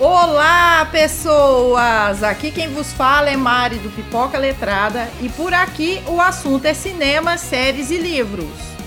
Olá, pessoas! Aqui quem vos fala é Mari do Pipoca Letrada e por aqui o assunto é cinema, séries e livros.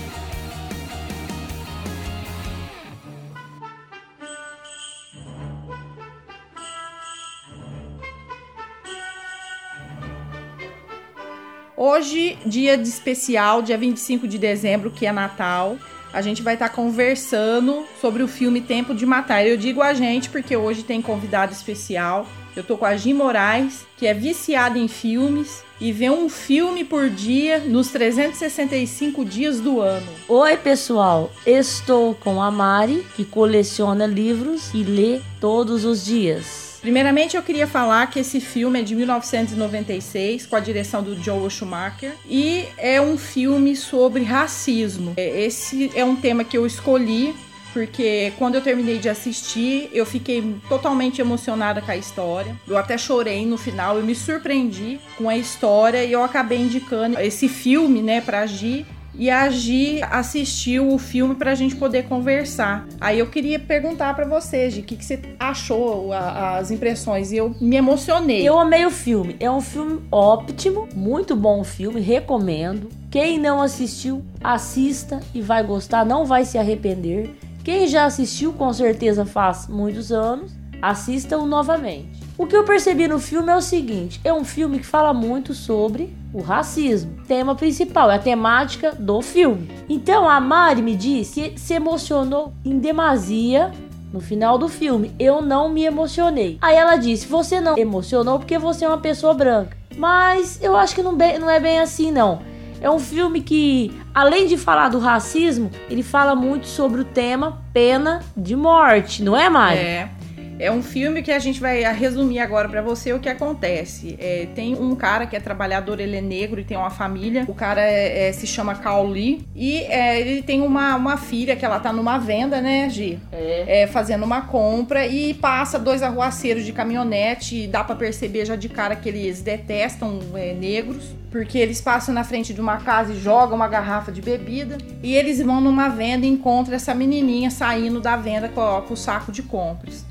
Hoje, dia de especial, dia 25 de dezembro, que é Natal, a gente vai estar tá conversando sobre o filme Tempo de Matar. Eu digo a gente porque hoje tem convidado especial. Eu tô com a Jim Moraes, que é viciada em filmes e vê um filme por dia nos 365 dias do ano. Oi, pessoal. Estou com a Mari, que coleciona livros e lê todos os dias. Primeiramente, eu queria falar que esse filme é de 1996, com a direção do Joel Schumacher, e é um filme sobre racismo. É, esse é um tema que eu escolhi porque quando eu terminei de assistir, eu fiquei totalmente emocionada com a história. Eu até chorei no final, eu me surpreendi com a história e eu acabei indicando esse filme, né, pra Gi, e a Gi assistiu o filme pra gente poder conversar. Aí eu queria perguntar para você, Gi, o que, que você achou, a, as impressões? E eu me emocionei. Eu amei o filme. É um filme ótimo, muito bom filme, recomendo. Quem não assistiu, assista e vai gostar, não vai se arrepender. Quem já assistiu, com certeza faz muitos anos, assista-o novamente. O que eu percebi no filme é o seguinte: é um filme que fala muito sobre o racismo. Tema principal, é a temática do filme. Então a Mari me disse que se emocionou em demasia no final do filme. Eu não me emocionei. Aí ela disse: Você não emocionou porque você é uma pessoa branca. Mas eu acho que não, não é bem assim, não. É um filme que, além de falar do racismo, ele fala muito sobre o tema pena de morte, não é, Mari? É. É um filme que a gente vai resumir agora para você o que acontece. É, tem um cara que é trabalhador, ele é negro e tem uma família. O cara é, é, se chama Lee e é, ele tem uma, uma filha que ela tá numa venda, né, Gi? É. é fazendo uma compra e passa dois arruaceiros de caminhonete e dá para perceber já de cara que eles detestam é, negros porque eles passam na frente de uma casa e jogam uma garrafa de bebida e eles vão numa venda e encontram essa menininha saindo da venda com o saco de compras.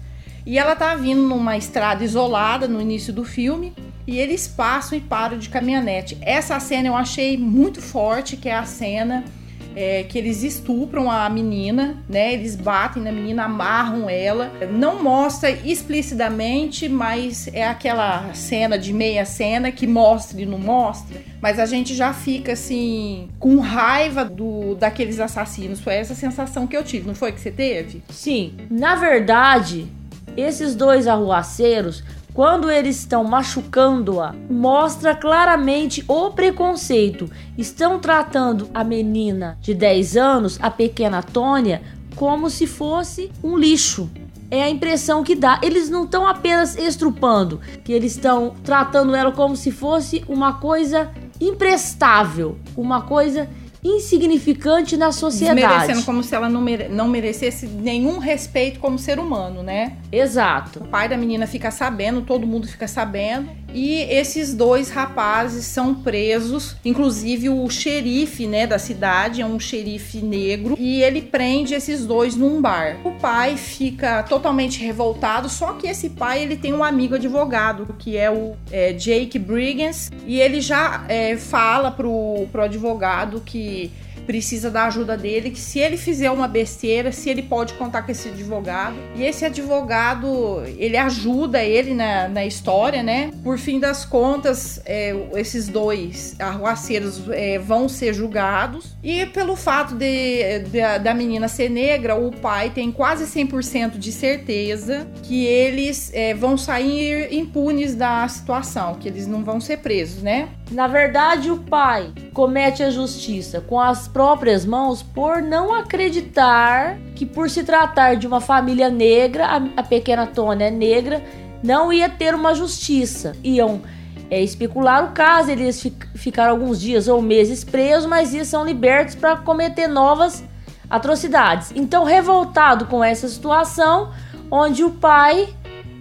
E ela tá vindo numa estrada isolada no início do filme e eles passam e param de caminhonete. Essa cena eu achei muito forte, que é a cena é, que eles estupram a menina, né? Eles batem na menina, amarram ela. Não mostra explicitamente, mas é aquela cena de meia cena que mostra e não mostra. Mas a gente já fica assim com raiva do daqueles assassinos. Foi essa sensação que eu tive, não foi que você teve? Sim. Na verdade, esses dois arruaceiros, quando eles estão machucando-a, mostra claramente o preconceito. Estão tratando a menina de 10 anos, a pequena Tônia, como se fosse um lixo. É a impressão que dá. Eles não estão apenas estrupando, que eles estão tratando ela como se fosse uma coisa imprestável, uma coisa insignificante na sociedade. Desmerecendo como se ela não, mere não merecesse nenhum respeito como ser humano, né? Exato. O pai da menina fica sabendo, todo mundo fica sabendo. E esses dois rapazes são presos, inclusive o xerife, né, da cidade, é um xerife negro, e ele prende esses dois num bar. O pai fica totalmente revoltado, só que esse pai ele tem um amigo advogado, que é o é, Jake Briggins, e ele já é, fala pro, pro advogado que precisa da ajuda dele, que se ele fizer uma besteira, se ele pode contar com esse advogado. E esse advogado, ele ajuda ele na, na história, né? Por fim das contas, é, esses dois arruaceiros é, vão ser julgados. E pelo fato de, de, da menina ser negra, o pai tem quase 100% de certeza que eles é, vão sair impunes da situação, que eles não vão ser presos, né? Na verdade, o pai comete a justiça com as próprias mãos por não acreditar que, por se tratar de uma família negra, a, pequena Tônia é negra, não ia ter uma justiça. Iam é, especular o caso, eles fic ficaram alguns dias ou meses presos, mas iam são libertos para cometer novas atrocidades. Então, revoltado com essa situação, onde o pai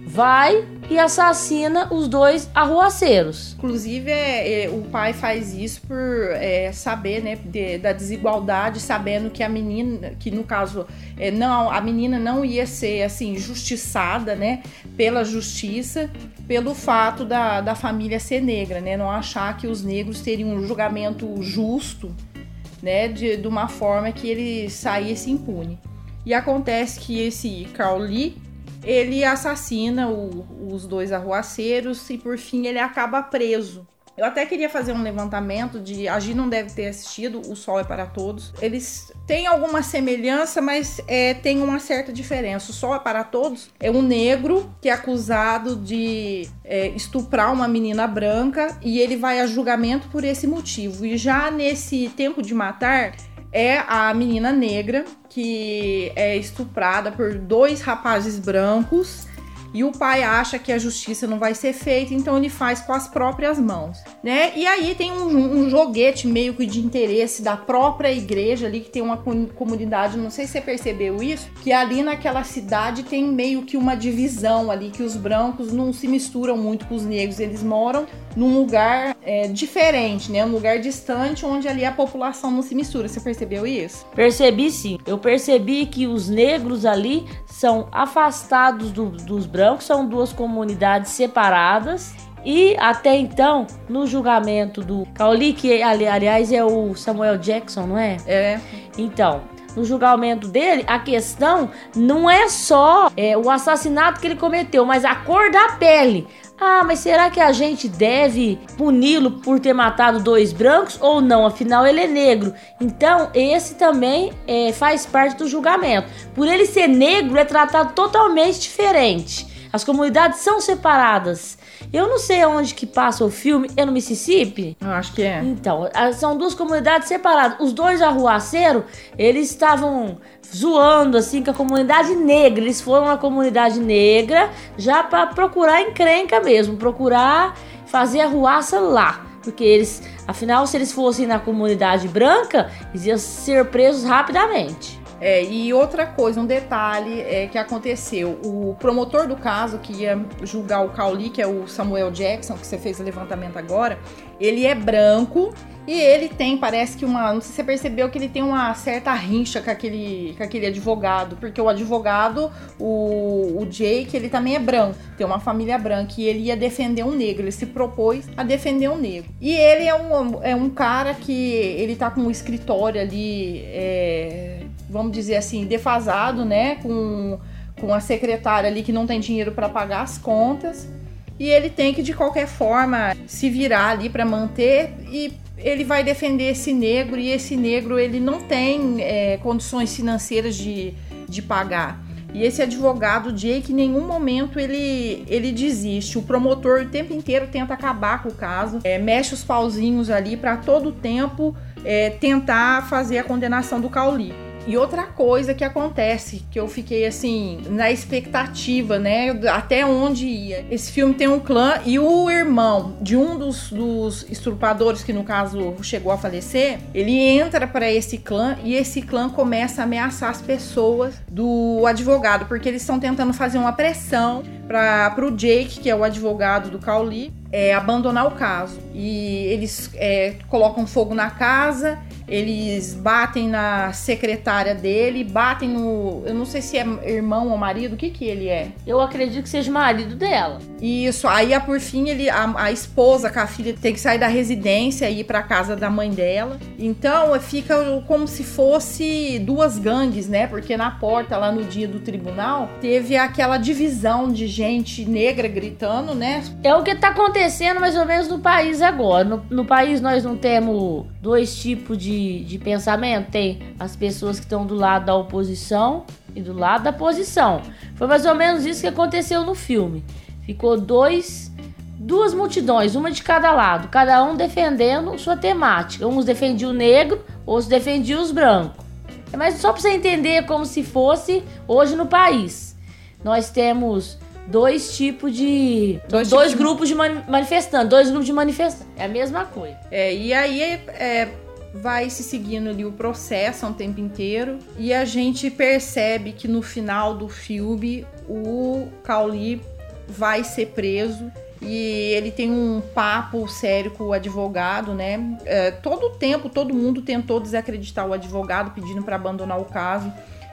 vai e assassina os dois arruaceiros. Inclusive, é, é, o pai faz isso por é, saber, né, de, da desigualdade, sabendo que a menina, que no caso, é, não, a menina não ia ser assim justiçada, né, pela justiça, pelo fato da, da família ser negra, né, não achar que os negros teriam um julgamento justo, né, de, de uma forma que ele saísse impune. E acontece que esse Carl Lee ele assassina o, os dois arruaceiros e por fim ele acaba preso. Eu até queria fazer um levantamento de a Gi não deve ter assistido O Sol é para Todos. Eles têm alguma semelhança, mas é, tem uma certa diferença. O Sol é para Todos é um negro que é acusado de é, estuprar uma menina branca e ele vai a julgamento por esse motivo. E já nesse Tempo de Matar, é a menina negra que é estuprada por dois rapazes brancos e o pai acha que a justiça não vai ser feita, então ele faz com as próprias mãos, né? E aí tem um, um joguete meio que de interesse da própria igreja ali, que tem uma comunidade, não sei se você percebeu isso, que ali naquela cidade tem meio que uma divisão ali, que os brancos não se misturam muito com os negros, eles moram num lugar é, diferente, né? Um lugar distante, onde ali a população não se mistura. Você percebeu isso? Percebi sim. Eu percebi que os negros ali são afastados do, dos brancos brancos são duas comunidades separadas. E até então, no julgamento do Cauli, que ali, aliás é o Samuel Jackson, não é? É. Então, no julgamento dele, a questão não é só é, o assassinato que ele cometeu, mas a cor da pele. Ah, mas será que a gente deve puni-lo por ter matado dois brancos ou não? Afinal, ele é negro. Então, esse também é, faz parte do julgamento. Por ele ser negro, é tratado totalmente diferente. As comunidades são separadas. Eu não sei aonde que passa o filme. É no Mississippi? Eu acho que é. Então, são duas comunidades separadas. Os dois arruaceiros, eles estavam zoando assim com a comunidade negra. Eles foram na comunidade negra já para procurar encrenca mesmo, procurar fazer arruaça lá. Porque eles, afinal, se eles fossem na comunidade branca, eles iam ser presos rapidamente. É, e outra coisa, um detalhe é que aconteceu: o promotor do caso que ia julgar o Cauli, que é o Samuel Jackson, que você fez o levantamento agora, ele é branco e ele tem, parece que uma. Não sei se você percebeu que ele tem uma certa rincha com aquele, com aquele advogado, porque o advogado, o, o Jake, ele também é branco, tem uma família branca e ele ia defender um negro, ele se propôs a defender um negro. E ele é um, é um cara que ele tá com um escritório ali. É, vamos dizer assim, defasado, né? Com, com a secretária ali que não tem dinheiro para pagar as contas. E ele tem que, de qualquer forma, se virar ali para manter. E ele vai defender esse negro. E esse negro, ele não tem é, condições financeiras de, de pagar. E esse advogado, Jake, em nenhum momento ele, ele desiste. O promotor o tempo inteiro tenta acabar com o caso, é, mexe os pauzinhos ali para todo tempo é, tentar fazer a condenação do Cauli. E outra coisa que acontece, que eu fiquei assim, na expectativa, né? Até onde ia. Esse filme tem um clã e o irmão de um dos, dos estrupadores, que no caso chegou a falecer, ele entra para esse clã e esse clã começa a ameaçar as pessoas do advogado, porque eles estão tentando fazer uma pressão para o Jake, que é o advogado do Cauli, é, abandonar o caso. E eles é, colocam fogo na casa eles batem na secretária dele, batem no. Eu não sei se é irmão ou marido, o que que ele é? Eu acredito que seja marido dela. Isso, aí por fim ele, a, a esposa com a filha tem que sair da residência e ir pra casa da mãe dela. Então fica como se fosse duas gangues, né? Porque na porta, lá no dia do tribunal, teve aquela divisão de gente negra gritando, né? É o que tá acontecendo mais ou menos no país agora. No, no país nós não temos dois tipos de de, pensamento. Tem as pessoas que estão do lado da oposição e do lado da posição. Foi mais ou menos isso que aconteceu no filme. Ficou dois, duas multidões, uma de cada lado, cada um defendendo sua temática. Uns defendiam o negro, outros defendiam os brancos. É Mas só para você entender como se fosse hoje no país. Nós temos dois tipos de. Dois, dois tipos grupos de manifestantes. Dois grupos de manifestantes. É a mesma coisa. É, e aí é, vai se seguindo ali o processo um tempo inteiro e a gente percebe que no final do filme o Cauli vai ser preso e ele tem um papo sério com o advogado, né? É, todo o tempo, todo mundo tentou desacreditar o advogado, pedindo para abandonar o caso.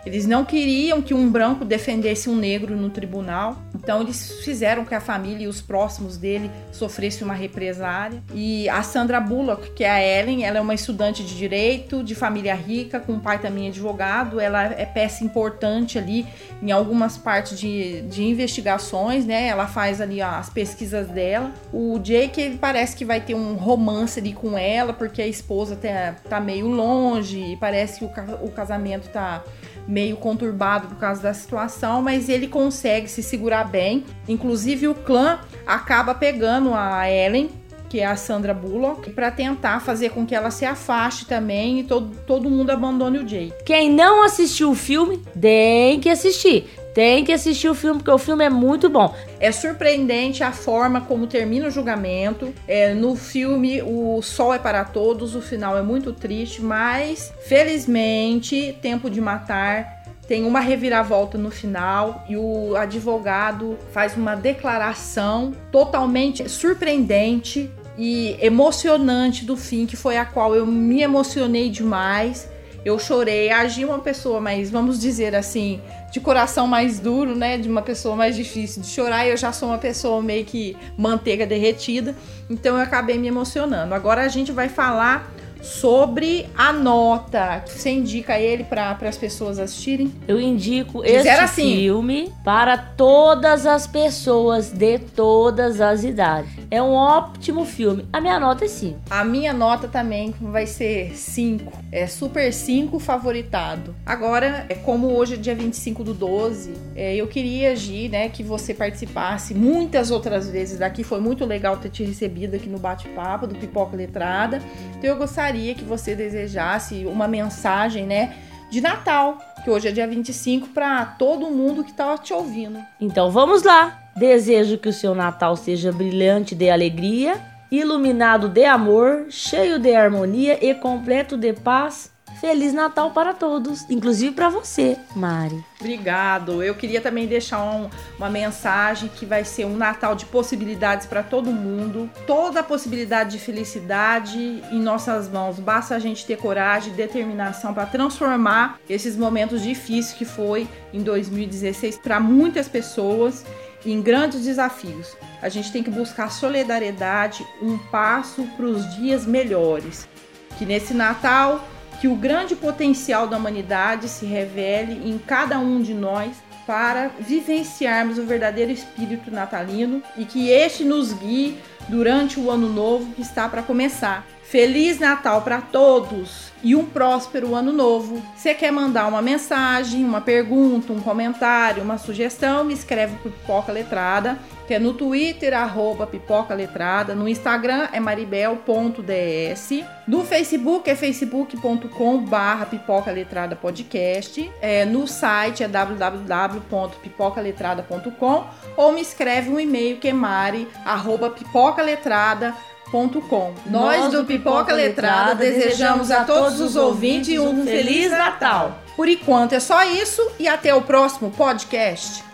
Eles não queriam que um branco defendesse um negro no tribunal, então eles fizeram que a família e os próximos dele sofressem uma represária. E a Sandra Bullock, que é a Ellen, ela é uma estudante de direito, de família rica, com um pai também advogado. Ela é peça importante ali em algumas partes de, de investigações, né? Ela faz ali as pesquisas dela. O Jake, ele parece que vai ter um romance ali com ela, porque a esposa tá, tá meio longe, e parece que o, o casamento tá meio conturbado por causa da situação, mas ele consegue se segurar bem. Inclusive o clã acaba pegando a Ellen, que é a Sandra Bullock, para tentar fazer com que ela se afaste também e todo, todo mundo abandone o Jay. Quem não assistiu o filme, tem que assistir. Tem que assistir o filme, porque o filme é muito bom. É surpreendente a forma como termina o julgamento. É, no filme, o sol é para todos, o final é muito triste, mas felizmente, Tempo de Matar tem uma reviravolta no final e o advogado faz uma declaração totalmente surpreendente e emocionante do fim, que foi a qual eu me emocionei demais. Eu chorei, agi uma pessoa, mas vamos dizer assim, de coração mais duro, né? De uma pessoa mais difícil de chorar. E eu já sou uma pessoa meio que manteiga derretida. Então eu acabei me emocionando. Agora a gente vai falar sobre a nota. Você indica ele para as pessoas assistirem? Eu indico esse assim. filme para todas as pessoas de todas as idades. É um ótimo filme. A minha nota é 5. A minha nota também vai ser 5. É super 5 favoritado. Agora, é como hoje é dia 25 do 12, é, eu queria agir, né, que você participasse muitas outras vezes daqui. Foi muito legal ter te recebido aqui no bate-papo do Pipoca Letrada. Então eu gostaria que você desejasse uma mensagem, né, de Natal, que hoje é dia 25, para todo mundo que está te ouvindo. Então vamos lá! Desejo que o seu Natal seja brilhante de alegria, iluminado de amor, cheio de harmonia e completo de paz Feliz Natal para todos, inclusive para você, Mari. Obrigado. Eu queria também deixar um, uma mensagem que vai ser um Natal de possibilidades para todo mundo. Toda a possibilidade de felicidade em nossas mãos. Basta a gente ter coragem e determinação para transformar esses momentos difíceis que foi em 2016 para muitas pessoas em grandes desafios. A gente tem que buscar solidariedade, um passo para os dias melhores. Que nesse Natal que o grande potencial da humanidade se revele em cada um de nós para vivenciarmos o verdadeiro espírito natalino e que este nos guie durante o ano novo que está para começar. Feliz Natal para todos e um próspero ano novo. Você quer mandar uma mensagem, uma pergunta, um comentário, uma sugestão, me escreve para Pipoca Letrada, que é no Twitter, arroba Pipoca Letrada, no Instagram é maribel.ds, no Facebook é facebook.com barra Pipoca Letrada Podcast, é, no site é www.pipocaletrada.com ou me escreve um e-mail que é mari, arroba pipocaletrada.com Com. Nós do Pipoca Letrada desejamos a todos os ouvintes um Feliz Natal. Por enquanto é só isso e até o próximo podcast.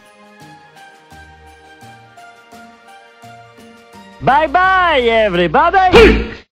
Bye bye, everybody!